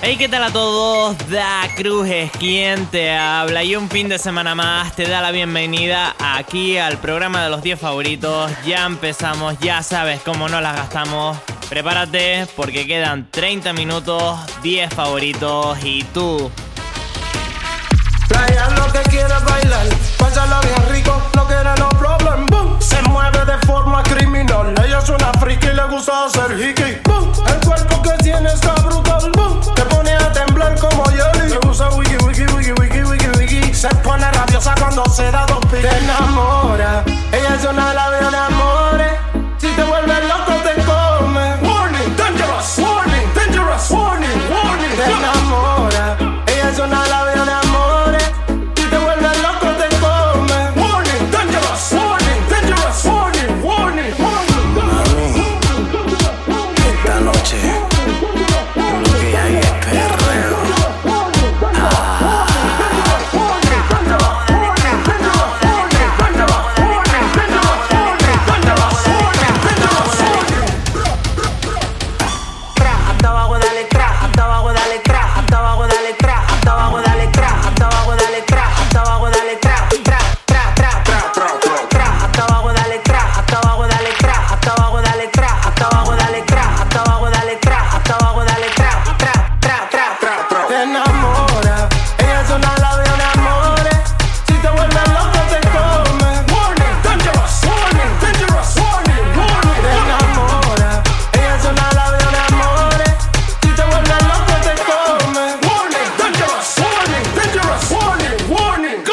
Hey, ¿qué tal a todos? Da Cruz es quien te habla y un fin de semana más te da la bienvenida aquí al programa de los 10 favoritos. Ya empezamos, ya sabes cómo no las gastamos. Prepárate porque quedan 30 minutos, 10 favoritos y tú. Trae lo que quieras bailar, pásalo no quiere los problemas. Se mueve de forma criminal, ella es una friki y le gusta hacer hiki. El cuerpo que tiene está brutal, te pone a temblar como Jelly. Le gusta wiki, wiki, wiki, wiki, wiki, wiki. Se pone rabiosa cuando se da dos piques. Te enamora, ella es una labia de amores.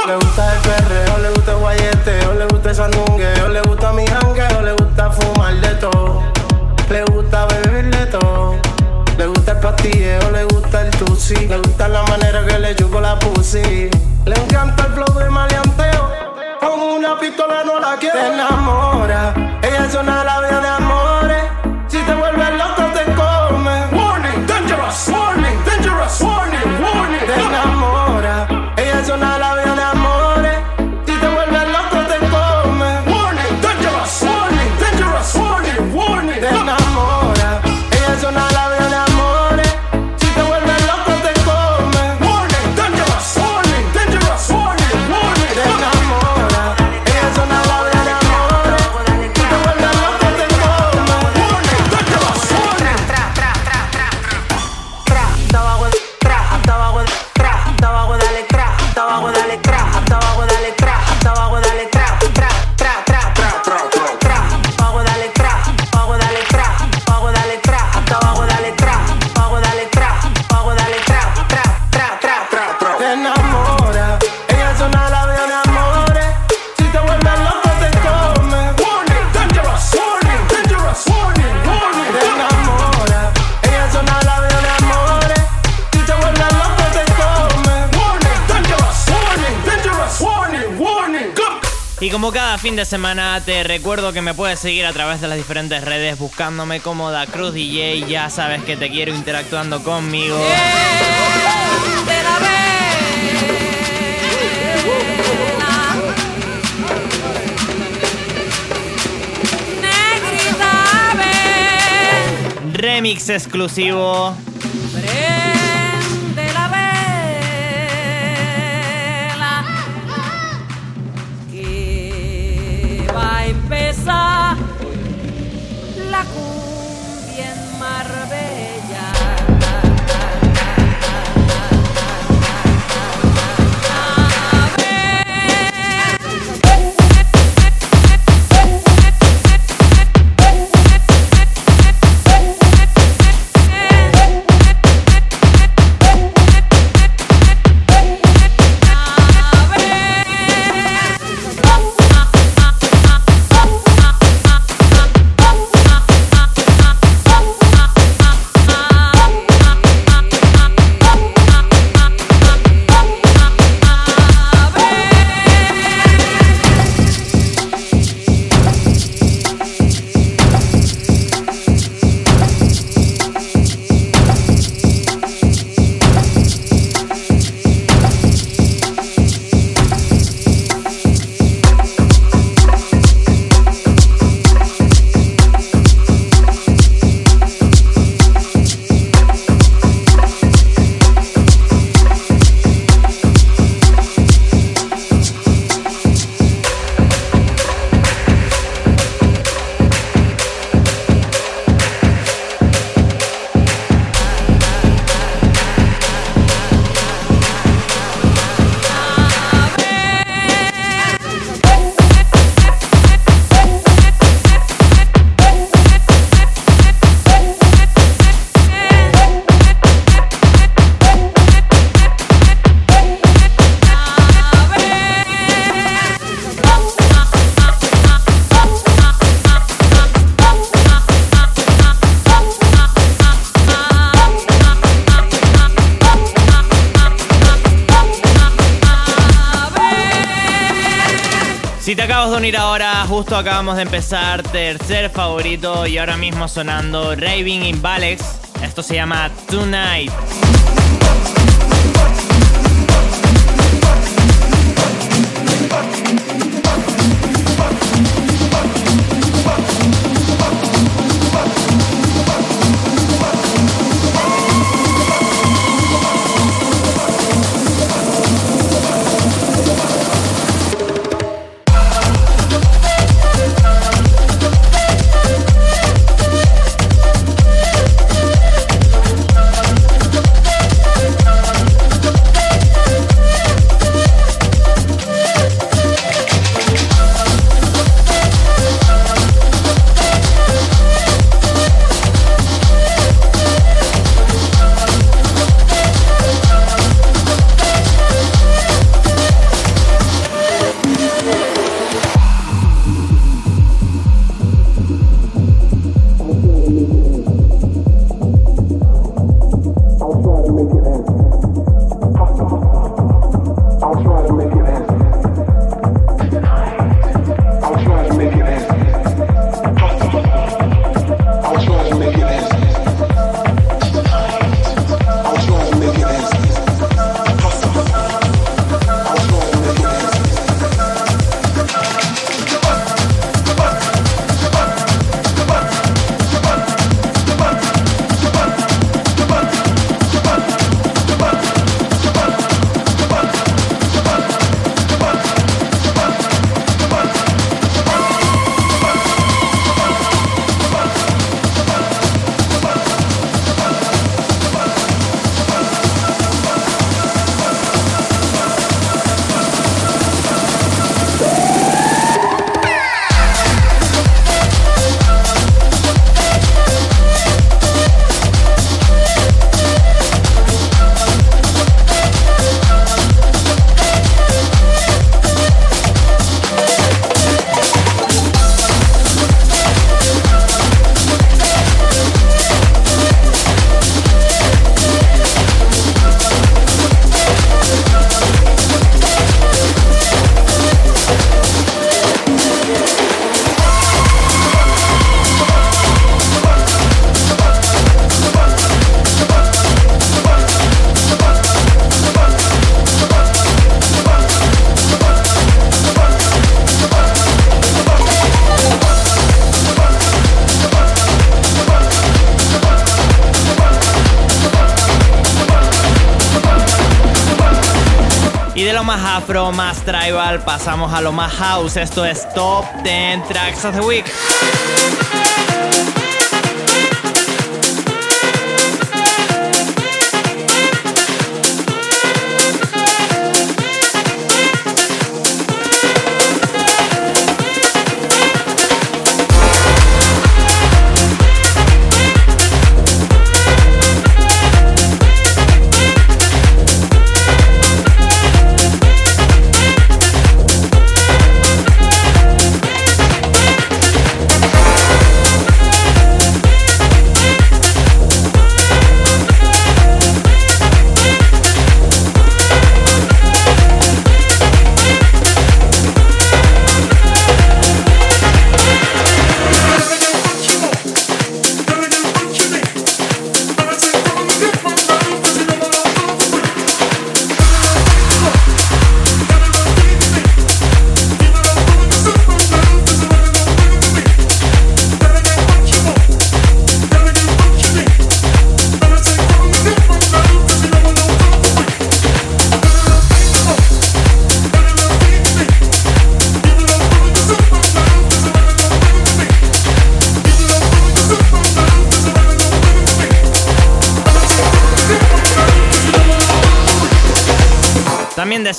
Le gusta el perreo, le gusta el guayeteo, le gusta el sandungueo, le gusta mi jangueo, le gusta fumar de todo. Le gusta beber de todo. Le gusta el pastilleo, le gusta el tusi. Le gusta la manera que le chupo la pussy. Le encanta el flow de maleanteo. Con una pistola no la quiero. Te enamora, ella es una labia de amores. Cada fin de semana te recuerdo que me puedes seguir a través de las diferentes redes buscándome como Da Cruz DJ. Ya sabes que te quiero interactuando conmigo. de la vela. Negrita, ven, Remix exclusivo. danza la. Acabas de unir ahora, justo acabamos de empezar tercer favorito y ahora mismo sonando Raving in Balex. Esto se llama Tonight. Afro, más tribal, pasamos a lo más house. Esto es Top 10 Tracks of the Week.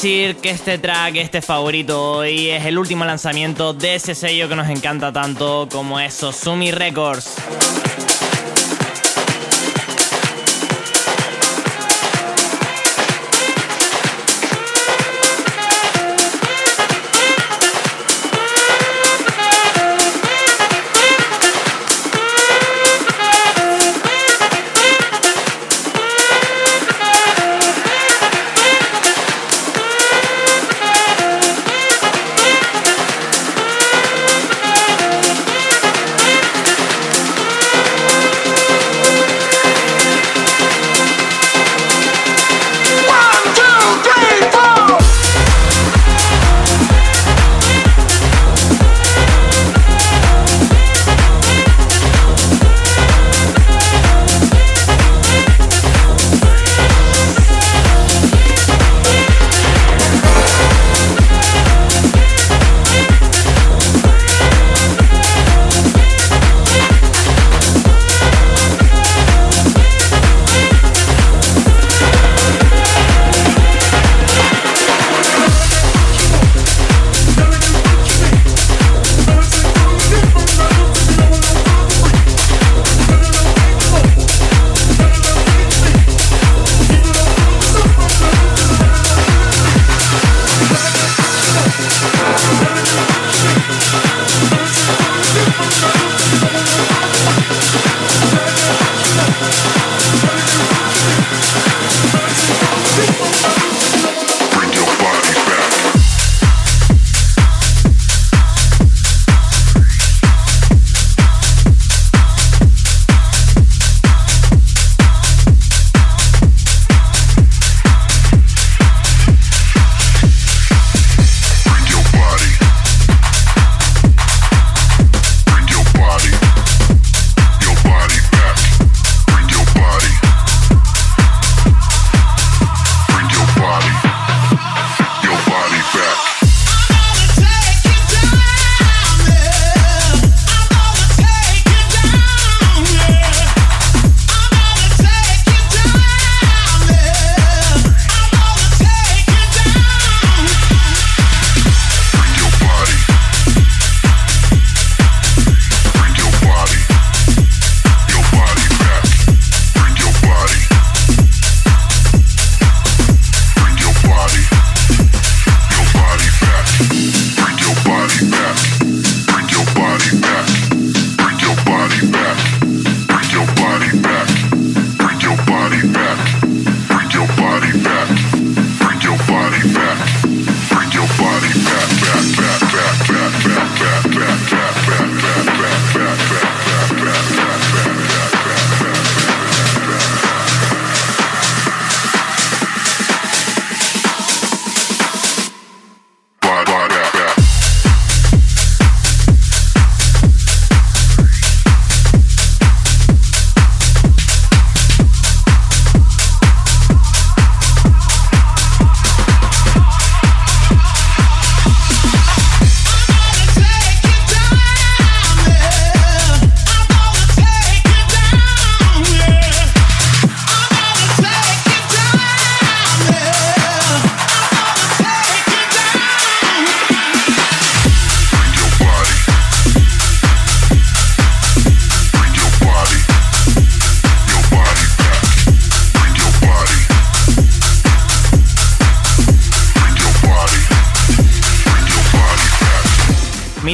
Que este track, este favorito hoy, es el último lanzamiento de ese sello que nos encanta tanto como es Sosumi Records.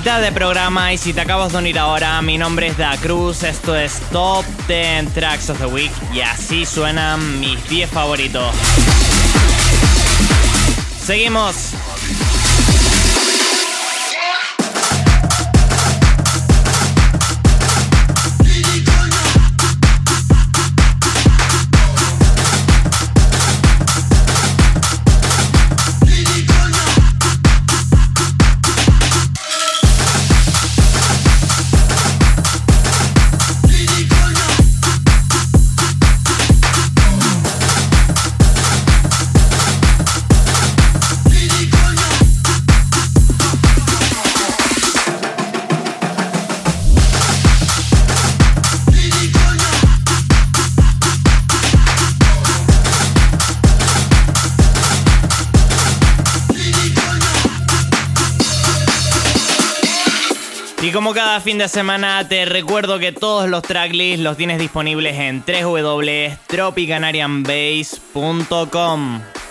Mitad de programa y si te acabas de unir ahora, mi nombre es Da Cruz, esto es Top 10 Tracks of the Week y así suenan mis 10 favoritos. Seguimos. Y como cada fin de semana, te recuerdo que todos los tracklists los tienes disponibles en www.tropicanarianbase.com.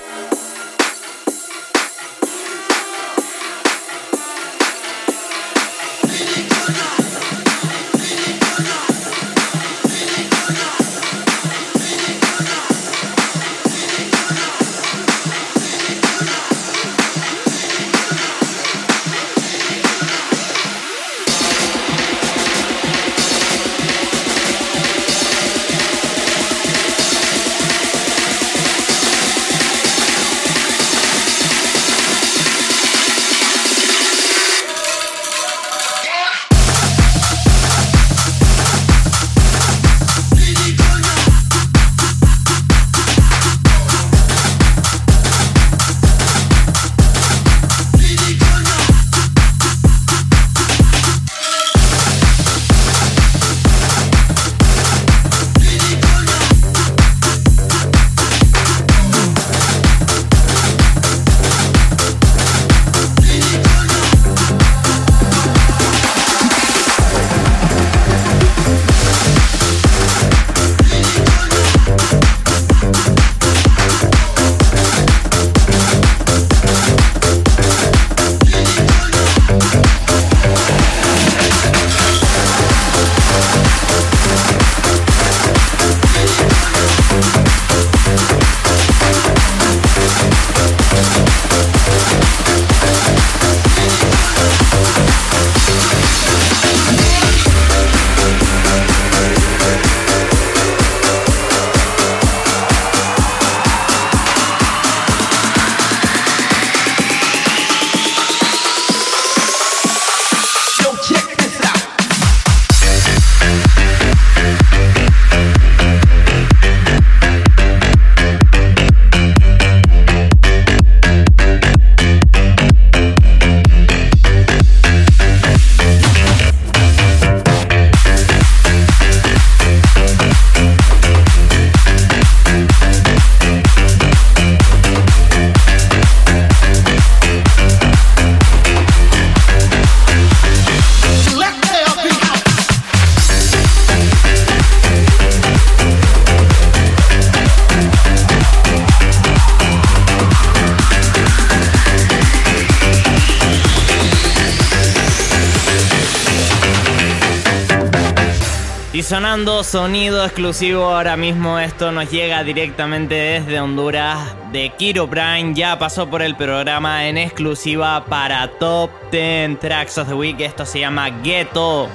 sonando sonido exclusivo ahora mismo, esto nos llega directamente desde Honduras de Kiro Prime. Ya pasó por el programa en exclusiva para Top 10 Tracks of the Week. Esto se llama Ghetto.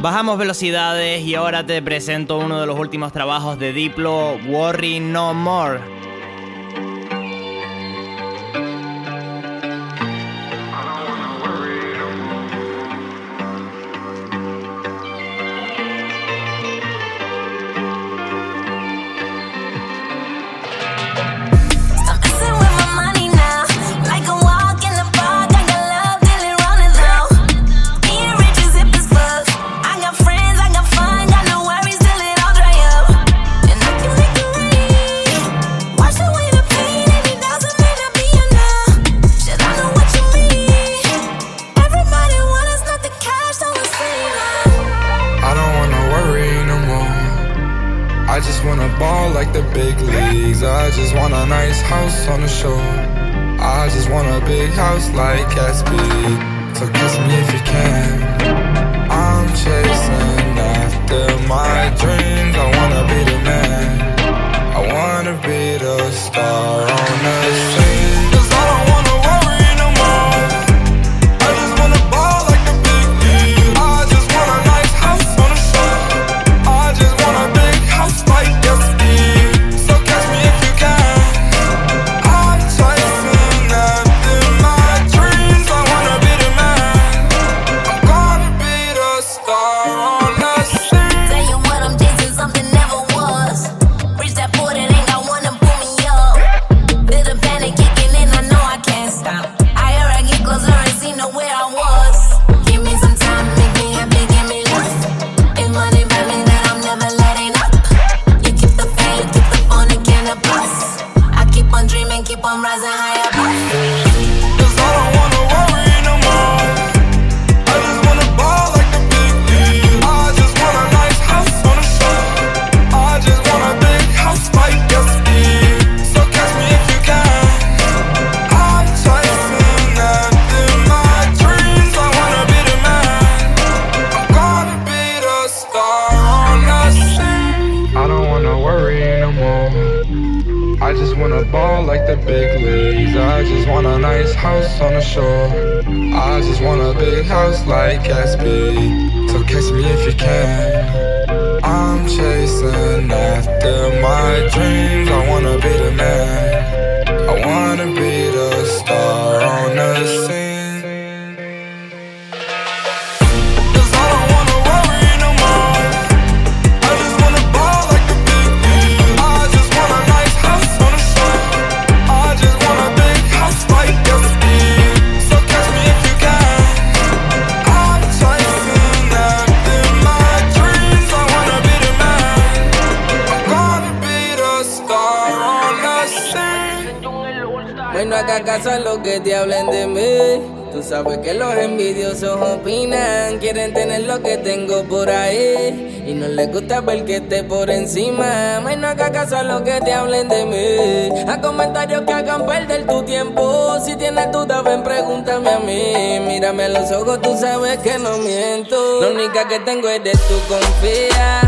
Bajamos velocidades y ahora te presento uno de los últimos trabajos de Diplo, Worry No More. House like Gatsby. So kiss me if you can. I'm chasing after my dreams. I wanna be the man. I wanna be the star keep on rising higher. I just want a nice house on the shore. I just want a big house like Gatsby. So catch me if you can. I'm chasing after my dreams. I wanna be the man. I wanna be the star on the scene. Sabes que los envidiosos opinan, quieren tener lo que tengo por ahí. Y no les gusta ver que esté por encima. Bueno, haga caso a lo que te hablen de mí. A comentarios que hagan perder tu tiempo. Si tienes duda, ven, pregúntame a mí. Mírame a los ojos, tú sabes que no miento. La única que tengo es de tu confía.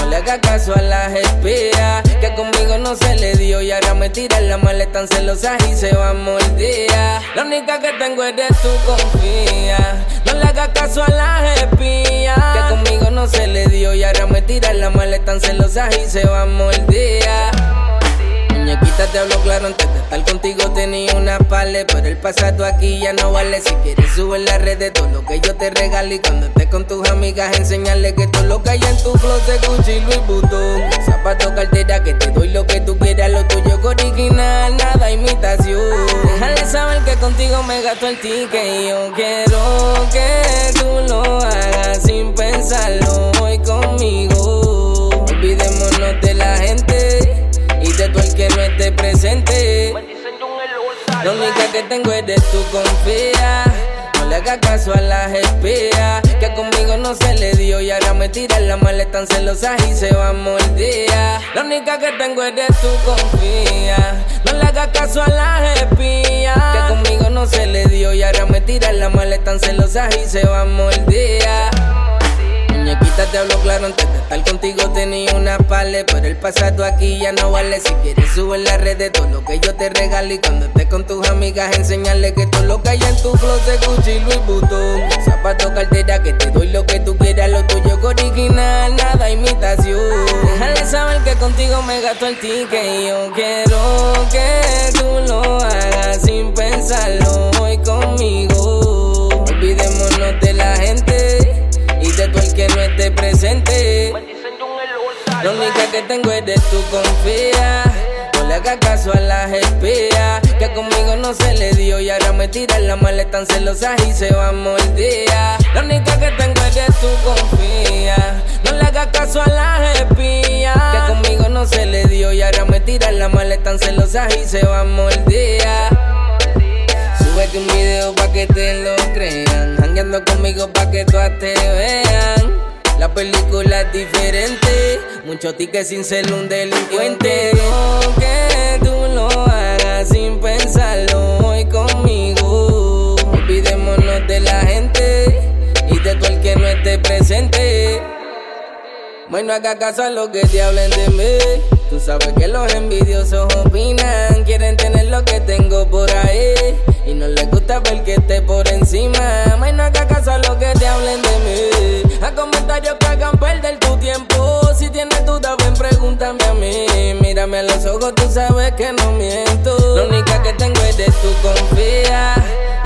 No le haga caso a las espías Que conmigo no se le dio. Y ahora me tiran la mala tan celosas y se va a morder La única que tengo es de tu confía. No le haga caso a las espías Que conmigo no se le dio. Y ahora me tiran la mala tan celosas y se va a morder Muñequita te hablo claro, antes de estar contigo tenía una pale Pero el pasado aquí ya no vale. Si quieres sube en las redes todo lo que yo te regalo Y cuando estés con tus amigas enseñarle que todo lo que hay en tu closet Gucci, Louis Vuitton. Zapato, cartera, que te doy lo que tú quieras Lo tuyo es original, nada imitación. Déjale saber que contigo me gasto el ticket Y yo quiero que tú lo hagas sin pensarlo presente. La única que tengo es de tu confía. No le hagas caso a las espías. Que conmigo no se le dio y ahora me tiran la mala tan celosas y se va a morder. La única que tengo es de tu confía. No le hagas caso a las espías. Que conmigo no se le dio y ahora me tiran la mala tan celosas y se va a morder. Muñequita te hablo claro, antes de estar contigo tenía una pale. Pero el pasado aquí ya no vale. Si quieres, sube en las redes todo lo que yo te regalo. Y cuando estés con tus amigas, enseñarle que todo lo que hay en tu closet, Gucci Louis Vuitton. Zapato, cartera, que te doy lo que tú quieras. Lo tuyo es original, nada imitación. Déjale saber que contigo me gasto el ticket. Y yo quiero que tú lo hagas sin pensarlo hoy conmigo. Olvidémonos de la gente que no esté presente. La única que tengo es de tu confía. No le hagas caso a las espías. Que conmigo no se le dio y ahora me tira la maleta tan celosa y se va a morder. La única que tengo es de tu confía. No le hagas caso a las espías. Que conmigo no se le dio y ahora me tira la maleta tan celosa y se va a morder. Súbete un video pa' que te lo crean. Hangueando conmigo pa' que todas te vean. La película es diferente. Muchos tickets sin ser un delincuente. Quiero que tú lo hagas sin pensarlo hoy conmigo. Olvidémonos de la gente y de todo el que no esté presente. Bueno, haga caso a lo que te hablen de mí. Tú sabes que los envidiosos opinan. Quieren tener lo que tengo por ahí. Y no les gusta ver que esté por encima. Bueno, haga caso a lo que te hablen de mí. A comentarios que hagan perder tu tiempo. Si tienes dudas, ven, pregúntame a mí. Mírame a los ojos, tú sabes que no miento. Lo única que tengo es de tu confía.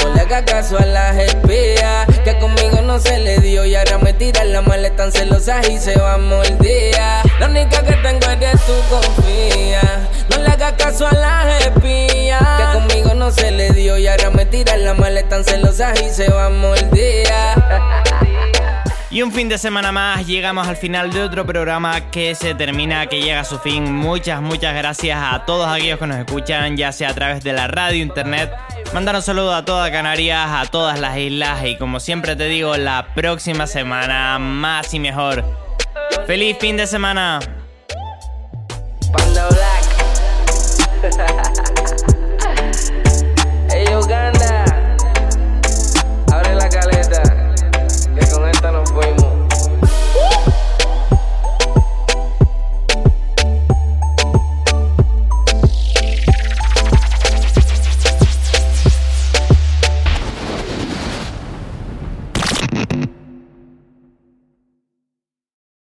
No le hagas caso a las espías. Que conmigo no se le dio y ahora me tira la maleta tan celosa y se va a morder. La única que tengo es de tu confía. Me tira la maleta tan celosa y se va a morder. Y un fin de semana más llegamos al final de otro programa que se termina, que llega a su fin. Muchas, muchas gracias a todos aquellos que nos escuchan, ya sea a través de la radio, internet. Mandar un saludo a toda Canarias, a todas las islas y como siempre te digo, la próxima semana más y mejor. ¡Feliz fin de semana!